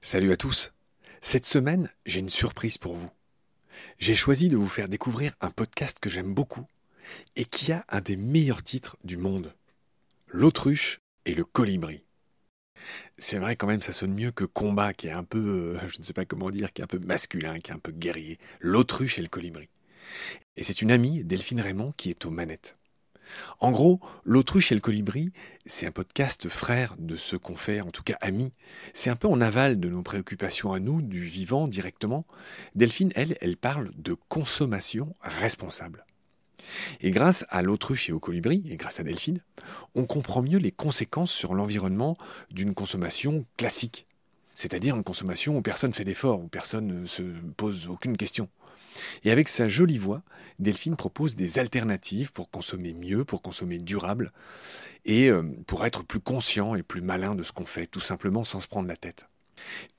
Salut à tous. Cette semaine, j'ai une surprise pour vous. J'ai choisi de vous faire découvrir un podcast que j'aime beaucoup et qui a un des meilleurs titres du monde. L'autruche et le colibri. C'est vrai quand même, ça sonne mieux que combat, qui est un peu, euh, je ne sais pas comment dire, qui est un peu masculin, qui est un peu guerrier. L'autruche et le colibri. Et c'est une amie, Delphine Raymond, qui est aux manettes. En gros, L'autruche et le colibri, c'est un podcast frère de ce qu'on fait, en tout cas amis. C'est un peu en aval de nos préoccupations à nous, du vivant directement. Delphine, elle, elle parle de consommation responsable. Et grâce à l'autruche et au colibri, et grâce à Delphine, on comprend mieux les conséquences sur l'environnement d'une consommation classique. C'est-à-dire une consommation où personne ne fait d'efforts, où personne ne se pose aucune question. Et avec sa jolie voix, Delphine propose des alternatives pour consommer mieux, pour consommer durable, et euh, pour être plus conscient et plus malin de ce qu'on fait, tout simplement sans se prendre la tête.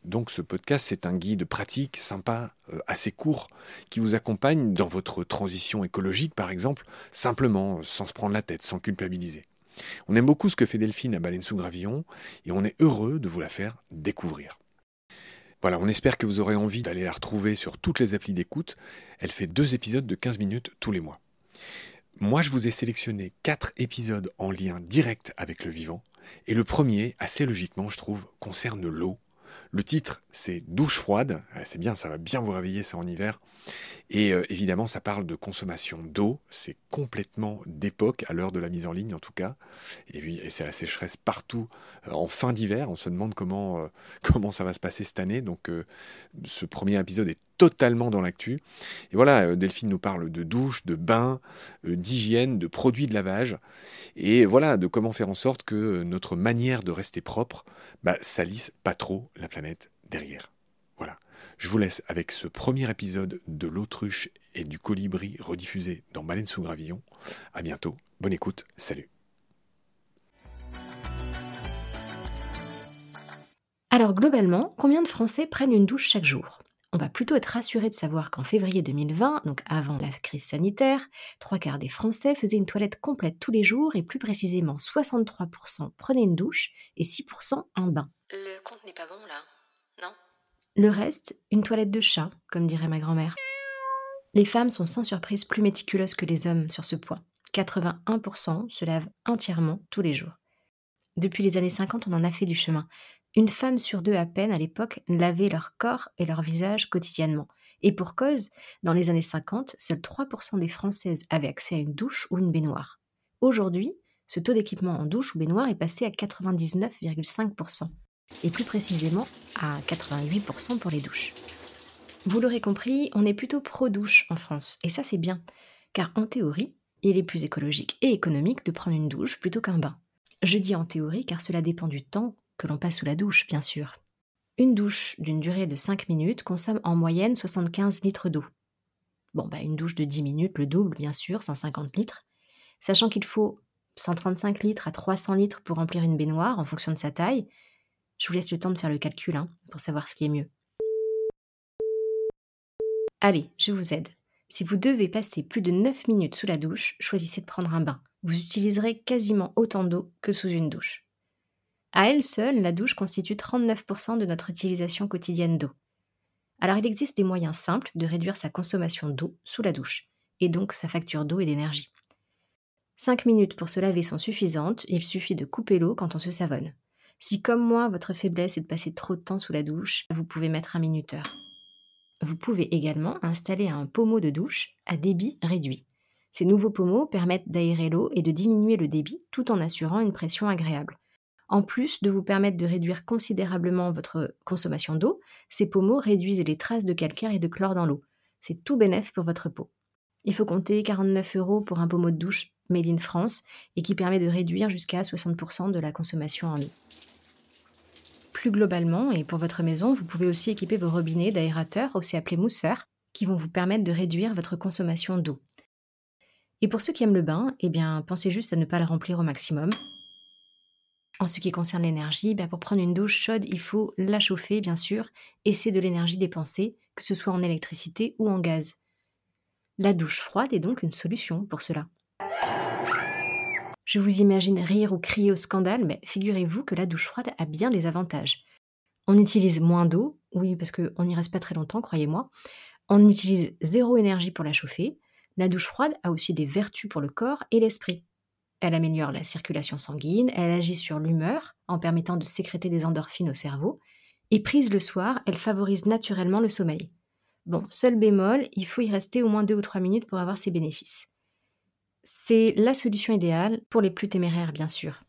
Donc ce podcast, c'est un guide pratique, sympa, euh, assez court, qui vous accompagne dans votre transition écologique, par exemple, simplement, sans se prendre la tête, sans culpabiliser. On aime beaucoup ce que fait Delphine à Baleine sous Gravillon, et on est heureux de vous la faire découvrir. Voilà, on espère que vous aurez envie d'aller la retrouver sur toutes les applis d'écoute. Elle fait deux épisodes de 15 minutes tous les mois. Moi, je vous ai sélectionné quatre épisodes en lien direct avec le vivant. Et le premier, assez logiquement, je trouve, concerne l'eau. Le titre, c'est Douche froide. C'est bien, ça va bien vous réveiller, c'est en hiver. Et euh, évidemment, ça parle de consommation d'eau. C'est complètement d'époque, à l'heure de la mise en ligne en tout cas. Et, c'est la sécheresse partout euh, en fin d'hiver. On se demande comment, euh, comment ça va se passer cette année. Donc ce premier épisode est totalement dans l'actu. Et voilà, Delphine nous parle de douche, de bain, d'hygiène, de produits de lavage. Et voilà, de comment faire en sorte que notre manière de rester propre bah, salisse pas trop la planète derrière. Je vous laisse avec ce premier épisode de l'autruche et du colibri rediffusé dans Baleine sous Gravillon. À bientôt, bonne écoute, salut. Alors globalement, combien de Français prennent une douche chaque jour? On va plutôt être rassuré de savoir qu'en février 2020, donc avant la crise sanitaire, trois quarts des Français faisaient une toilette complète tous les jours et plus précisément 63% prenaient une douche et 6% un bain. Le compte n'est pas bon là, non? Le reste, une toilette de chat, comme dirait ma grand-mère. Les femmes sont sans surprise plus méticuleuses que les hommes sur ce point. 81% se lavent entièrement tous les jours. Depuis les années 50, on en a fait du chemin. Une femme sur deux à peine à l'époque lavait leur corps et leur visage quotidiennement. Et pour cause, dans les années 50, seuls 3% des Françaises avaient accès à une douche ou une baignoire. Aujourd'hui, ce taux d'équipement en douche ou baignoire est passé à 99,5% et plus précisément à 88% pour les douches. Vous l'aurez compris, on est plutôt pro-douche en France, et ça c'est bien, car en théorie, il est plus écologique et économique de prendre une douche plutôt qu'un bain. Je dis en théorie car cela dépend du temps que l'on passe sous la douche, bien sûr. Une douche d'une durée de 5 minutes consomme en moyenne 75 litres d'eau. Bon, bah une douche de 10 minutes, le double, bien sûr, 150 litres. Sachant qu'il faut 135 litres à 300 litres pour remplir une baignoire en fonction de sa taille, je vous laisse le temps de faire le calcul hein, pour savoir ce qui est mieux. Allez, je vous aide. Si vous devez passer plus de 9 minutes sous la douche, choisissez de prendre un bain. Vous utiliserez quasiment autant d'eau que sous une douche. À elle seule, la douche constitue 39% de notre utilisation quotidienne d'eau. Alors il existe des moyens simples de réduire sa consommation d'eau sous la douche, et donc sa facture d'eau et d'énergie. 5 minutes pour se laver sont suffisantes, il suffit de couper l'eau quand on se savonne. Si comme moi, votre faiblesse est de passer trop de temps sous la douche, vous pouvez mettre un minuteur. Vous pouvez également installer un pommeau de douche à débit réduit. Ces nouveaux pommeaux permettent d'aérer l'eau et de diminuer le débit tout en assurant une pression agréable. En plus de vous permettre de réduire considérablement votre consommation d'eau, ces pommeaux réduisent les traces de calcaire et de chlore dans l'eau. C'est tout bénéf pour votre peau. Il faut compter 49 euros pour un pommeau de douche made in France et qui permet de réduire jusqu'à 60% de la consommation en eau. Plus globalement, et pour votre maison, vous pouvez aussi équiper vos robinets d'aérateurs, aussi appelés mousseurs, qui vont vous permettre de réduire votre consommation d'eau. Et pour ceux qui aiment le bain, eh bien, pensez juste à ne pas le remplir au maximum. En ce qui concerne l'énergie, bah, pour prendre une douche chaude, il faut la chauffer, bien sûr, et c'est de l'énergie dépensée, que ce soit en électricité ou en gaz. La douche froide est donc une solution pour cela. Je vous imagine rire ou crier au scandale, mais figurez-vous que la douche froide a bien des avantages. On utilise moins d'eau, oui, parce qu'on n'y reste pas très longtemps, croyez-moi. On utilise zéro énergie pour la chauffer. La douche froide a aussi des vertus pour le corps et l'esprit. Elle améliore la circulation sanguine, elle agit sur l'humeur en permettant de sécréter des endorphines au cerveau, et prise le soir, elle favorise naturellement le sommeil. Bon, seul bémol, il faut y rester au moins 2 ou 3 minutes pour avoir ses bénéfices. C'est la solution idéale pour les plus téméraires, bien sûr.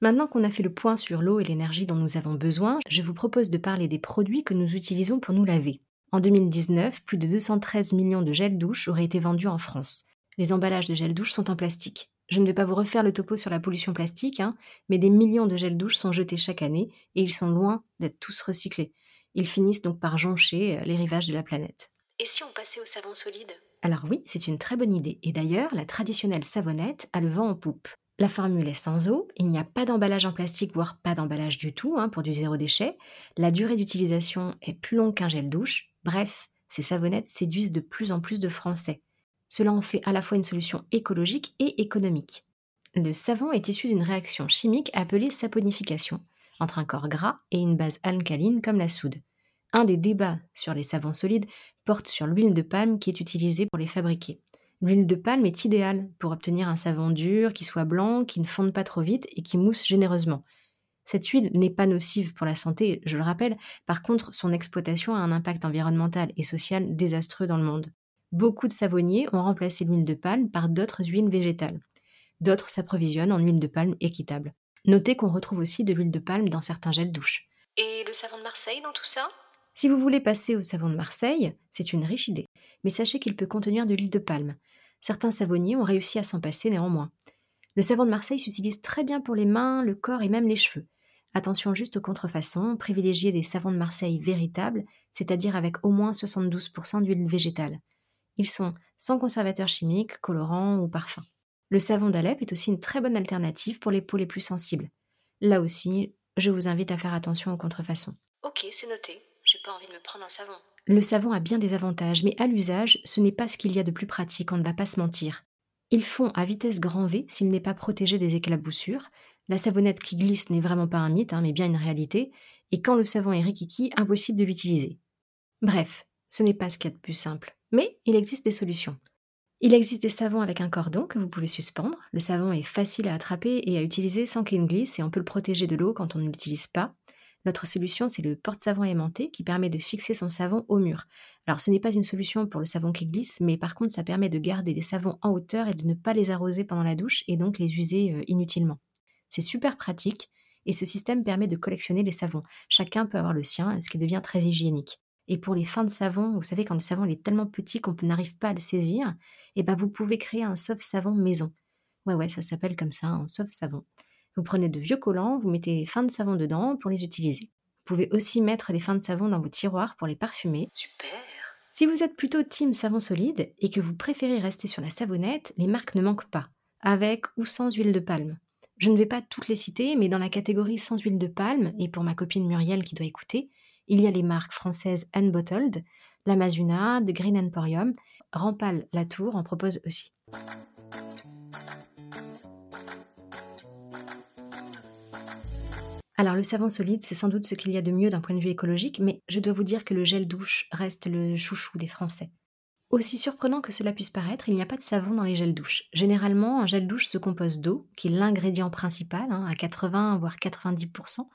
Maintenant qu'on a fait le point sur l'eau et l'énergie dont nous avons besoin, je vous propose de parler des produits que nous utilisons pour nous laver. En 2019, plus de 213 millions de gel douche auraient été vendus en France. Les emballages de gel douche sont en plastique. Je ne vais pas vous refaire le topo sur la pollution plastique, hein, mais des millions de gel douche sont jetés chaque année et ils sont loin d'être tous recyclés. Ils finissent donc par joncher euh, les rivages de la planète. Et si on passait au savon solide? Alors oui, c'est une très bonne idée. Et d'ailleurs, la traditionnelle savonnette a le vent en poupe. La formule est sans eau, il n'y a pas d'emballage en plastique, voire pas d'emballage du tout hein, pour du zéro déchet. La durée d'utilisation est plus longue qu'un gel douche. Bref, ces savonnettes séduisent de plus en plus de Français. Cela en fait à la fois une solution écologique et économique. Le savon est issu d'une réaction chimique appelée saponification, entre un corps gras et une base alcaline comme la soude. Un des débats sur les savons solides porte sur l'huile de palme qui est utilisée pour les fabriquer. L'huile de palme est idéale pour obtenir un savon dur, qui soit blanc, qui ne fonde pas trop vite et qui mousse généreusement. Cette huile n'est pas nocive pour la santé, je le rappelle, par contre son exploitation a un impact environnemental et social désastreux dans le monde. Beaucoup de savonniers ont remplacé l'huile de palme par d'autres huiles végétales. D'autres s'approvisionnent en huile de palme équitable. Notez qu'on retrouve aussi de l'huile de palme dans certains gels douche. Et le savon de Marseille dans tout ça? Si vous voulez passer au savon de Marseille, c'est une riche idée, mais sachez qu'il peut contenir de l'huile de palme. Certains savonniers ont réussi à s'en passer néanmoins. Le savon de Marseille s'utilise très bien pour les mains, le corps et même les cheveux. Attention juste aux contrefaçons, privilégiez des savons de Marseille véritables, c'est-à-dire avec au moins 72% d'huile végétale. Ils sont sans conservateurs chimiques, colorants ou parfums. Le savon d'Alep est aussi une très bonne alternative pour les peaux les plus sensibles. Là aussi, je vous invite à faire attention aux contrefaçons. Ok, c'est noté. J'ai pas envie de me prendre un savon. Le savon a bien des avantages, mais à l'usage, ce n'est pas ce qu'il y a de plus pratique, on ne va pas se mentir. Ils font à vitesse grand V s'il n'est pas protégé des éclaboussures. La savonnette qui glisse n'est vraiment pas un mythe, hein, mais bien une réalité, et quand le savon est rikiki, impossible de l'utiliser. Bref, ce n'est pas ce qu'il y a de plus simple. Mais il existe des solutions. Il existe des savons avec un cordon que vous pouvez suspendre. Le savon est facile à attraper et à utiliser sans qu'il glisse et on peut le protéger de l'eau quand on ne l'utilise pas. Notre solution, c'est le porte-savon aimanté qui permet de fixer son savon au mur. Alors ce n'est pas une solution pour le savon qui glisse, mais par contre ça permet de garder les savons en hauteur et de ne pas les arroser pendant la douche et donc les user euh, inutilement. C'est super pratique et ce système permet de collectionner les savons. Chacun peut avoir le sien, ce qui devient très hygiénique. Et pour les fins de savon, vous savez quand le savon est tellement petit qu'on n'arrive pas à le saisir, eh ben vous pouvez créer un sauve savon maison. Ouais ouais, ça s'appelle comme ça, un sauve savon. Vous prenez de vieux collants, vous mettez les fins de savon dedans pour les utiliser. Vous pouvez aussi mettre les fins de savon dans vos tiroirs pour les parfumer. Super. Si vous êtes plutôt team savon solide et que vous préférez rester sur la savonnette, les marques ne manquent pas, avec ou sans huile de palme. Je ne vais pas toutes les citer, mais dans la catégorie sans huile de palme, et pour ma copine Muriel qui doit écouter, il y a les marques françaises Unbottled, l'Amazuna, The Green Emporium, Rampal Latour en propose aussi. Alors le savon solide, c'est sans doute ce qu'il y a de mieux d'un point de vue écologique, mais je dois vous dire que le gel douche reste le chouchou des Français. Aussi surprenant que cela puisse paraître, il n'y a pas de savon dans les gels douche. Généralement, un gel douche se compose d'eau, qui est l'ingrédient principal, hein, à 80 voire 90%,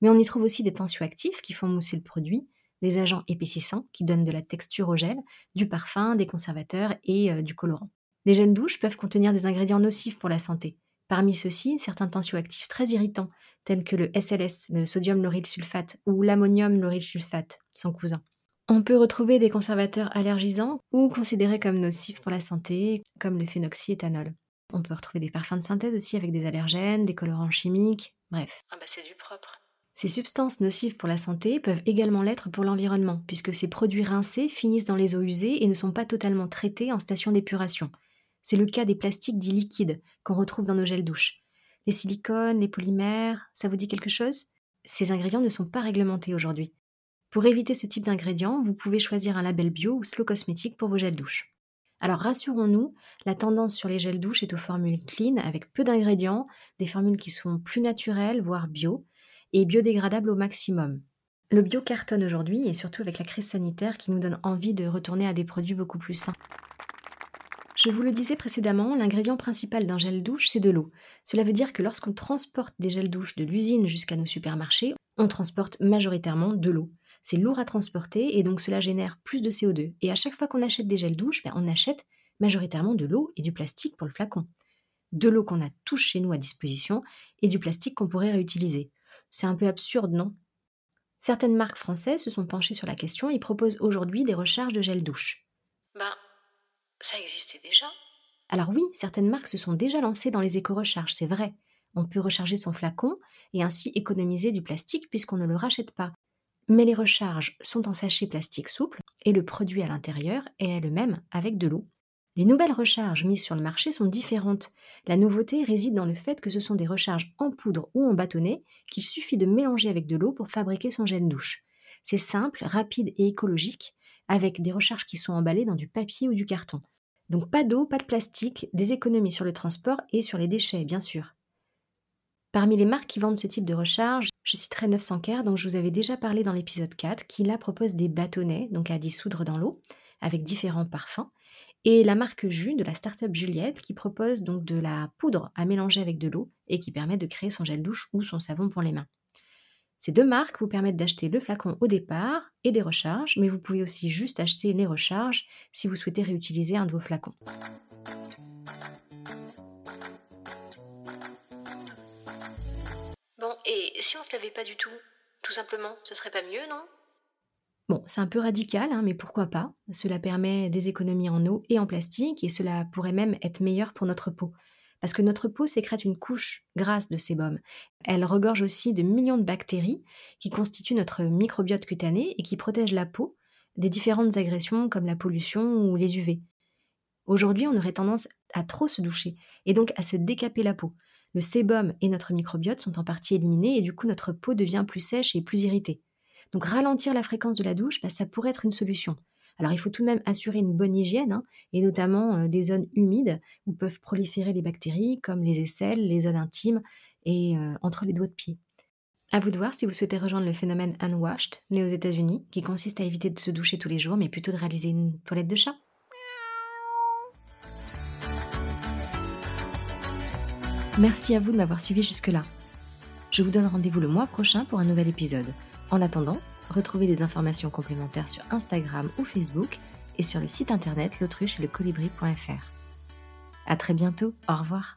mais on y trouve aussi des tensioactifs qui font mousser le produit, des agents épaississants qui donnent de la texture au gel, du parfum, des conservateurs et euh, du colorant. Les gels douche peuvent contenir des ingrédients nocifs pour la santé. Parmi ceux-ci, certains tensioactifs très irritants, tels que le SLS, le sodium lauryl sulfate, ou l'ammonium lauryl sulfate, son cousin. On peut retrouver des conservateurs allergisants ou considérés comme nocifs pour la santé, comme le phénoxyéthanol. On peut retrouver des parfums de synthèse aussi avec des allergènes, des colorants chimiques, bref. Ah bah c'est du propre. Ces substances nocives pour la santé peuvent également l'être pour l'environnement, puisque ces produits rincés finissent dans les eaux usées et ne sont pas totalement traités en station d'épuration. C'est le cas des plastiques dits liquides qu'on retrouve dans nos gels douches. Les silicones, les polymères, ça vous dit quelque chose? Ces ingrédients ne sont pas réglementés aujourd'hui. Pour éviter ce type d'ingrédients, vous pouvez choisir un label bio ou slow cosmétique pour vos gels douche. Alors rassurons-nous, la tendance sur les gels douche est aux formules clean avec peu d'ingrédients, des formules qui sont plus naturelles, voire bio, et biodégradables au maximum. Le bio cartonne aujourd'hui et surtout avec la crise sanitaire qui nous donne envie de retourner à des produits beaucoup plus sains. Je vous le disais précédemment, l'ingrédient principal d'un gel douche, c'est de l'eau. Cela veut dire que lorsqu'on transporte des gels douche de l'usine jusqu'à nos supermarchés, on transporte majoritairement de l'eau. C'est lourd à transporter et donc cela génère plus de CO2. Et à chaque fois qu'on achète des gels douche, ben, on achète majoritairement de l'eau et du plastique pour le flacon. De l'eau qu'on a tous chez nous à disposition et du plastique qu'on pourrait réutiliser. C'est un peu absurde, non? Certaines marques françaises se sont penchées sur la question et proposent aujourd'hui des recharges de gel douche. Ben, ça existait déjà. Alors oui, certaines marques se sont déjà lancées dans les éco-recharges, c'est vrai. On peut recharger son flacon et ainsi économiser du plastique puisqu'on ne le rachète pas mais les recharges sont en sachet plastique souple et le produit à l'intérieur est le même avec de l'eau. Les nouvelles recharges mises sur le marché sont différentes. La nouveauté réside dans le fait que ce sont des recharges en poudre ou en bâtonnet qu'il suffit de mélanger avec de l'eau pour fabriquer son gel douche. C'est simple, rapide et écologique, avec des recharges qui sont emballées dans du papier ou du carton. Donc pas d'eau, pas de plastique, des économies sur le transport et sur les déchets, bien sûr. Parmi les marques qui vendent ce type de recharge, je citerai 900 Care, dont je vous avais déjà parlé dans l'épisode 4, qui là propose des bâtonnets, donc à dissoudre dans l'eau, avec différents parfums. Et la marque Jus de la startup Juliette, qui propose donc de la poudre à mélanger avec de l'eau et qui permet de créer son gel douche ou son savon pour les mains. Ces deux marques vous permettent d'acheter le flacon au départ et des recharges, mais vous pouvez aussi juste acheter les recharges si vous souhaitez réutiliser un de vos flacons. Et si on se lavait pas du tout Tout simplement, ce serait pas mieux, non? Bon, c'est un peu radical, hein, mais pourquoi pas? Cela permet des économies en eau et en plastique, et cela pourrait même être meilleur pour notre peau. Parce que notre peau sécrète une couche grasse de sébum. Elle regorge aussi de millions de bactéries qui constituent notre microbiote cutané et qui protègent la peau des différentes agressions comme la pollution ou les UV. Aujourd'hui, on aurait tendance à trop se doucher et donc à se décaper la peau. Le sébum et notre microbiote sont en partie éliminés et du coup notre peau devient plus sèche et plus irritée. Donc ralentir la fréquence de la douche, bah, ça pourrait être une solution. Alors il faut tout de même assurer une bonne hygiène, hein, et notamment euh, des zones humides où peuvent proliférer les bactéries comme les aisselles, les zones intimes et euh, entre les doigts de pied. À vous de voir si vous souhaitez rejoindre le phénomène unwashed, né aux États-Unis, qui consiste à éviter de se doucher tous les jours, mais plutôt de réaliser une toilette de chat. Merci à vous de m'avoir suivi jusque-là. Je vous donne rendez-vous le mois prochain pour un nouvel épisode. En attendant, retrouvez des informations complémentaires sur Instagram ou Facebook et sur le site internet l'autruche et le colibri.fr. À très bientôt, au revoir.